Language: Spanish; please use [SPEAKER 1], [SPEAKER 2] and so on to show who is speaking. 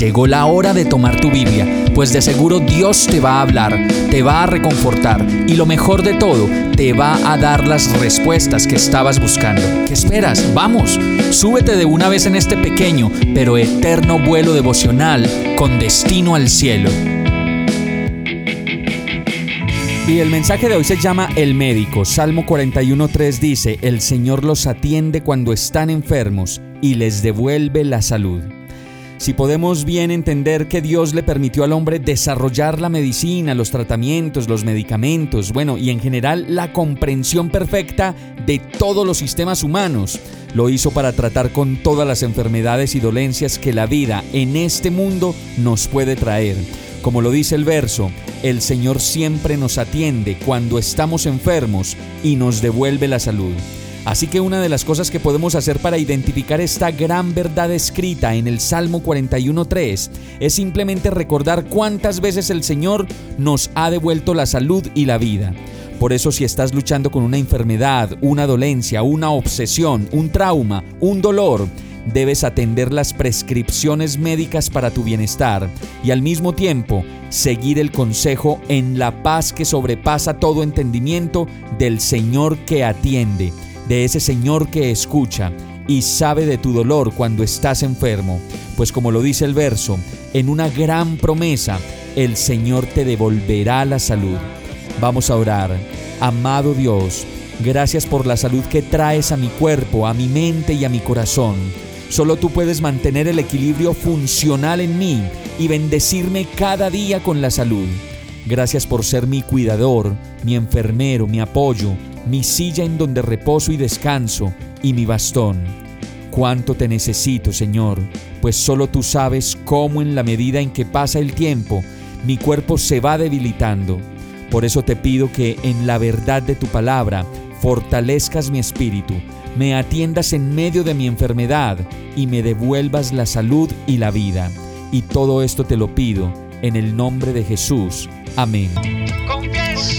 [SPEAKER 1] Llegó la hora de tomar tu Biblia, pues de seguro Dios te va a hablar, te va a reconfortar y lo mejor de todo, te va a dar las respuestas que estabas buscando. ¿Qué esperas? Vamos, súbete de una vez en este pequeño pero eterno vuelo devocional con destino al cielo. Y el mensaje de hoy se llama El médico. Salmo 41.3 dice, El Señor los atiende cuando están enfermos y les devuelve la salud si podemos bien entender que Dios le permitió al hombre desarrollar la medicina, los tratamientos, los medicamentos, bueno, y en general la comprensión perfecta de todos los sistemas humanos, lo hizo para tratar con todas las enfermedades y dolencias que la vida en este mundo nos puede traer. Como lo dice el verso, el Señor siempre nos atiende cuando estamos enfermos y nos devuelve la salud. Así que una de las cosas que podemos hacer para identificar esta gran verdad escrita en el Salmo 41.3 es simplemente recordar cuántas veces el Señor nos ha devuelto la salud y la vida. Por eso si estás luchando con una enfermedad, una dolencia, una obsesión, un trauma, un dolor, debes atender las prescripciones médicas para tu bienestar y al mismo tiempo seguir el consejo en la paz que sobrepasa todo entendimiento del Señor que atiende de ese Señor que escucha y sabe de tu dolor cuando estás enfermo, pues como lo dice el verso, en una gran promesa, el Señor te devolverá la salud. Vamos a orar. Amado Dios, gracias por la salud que traes a mi cuerpo, a mi mente y a mi corazón. Solo tú puedes mantener el equilibrio funcional en mí y bendecirme cada día con la salud. Gracias por ser mi cuidador, mi enfermero, mi apoyo, mi silla en donde reposo y descanso, y mi bastón. Cuánto te necesito, Señor, pues solo tú sabes cómo en la medida en que pasa el tiempo, mi cuerpo se va debilitando. Por eso te pido que en la verdad de tu palabra fortalezcas mi espíritu, me atiendas en medio de mi enfermedad y me devuelvas la salud y la vida. Y todo esto te lo pido en el nombre de Jesús. Amén.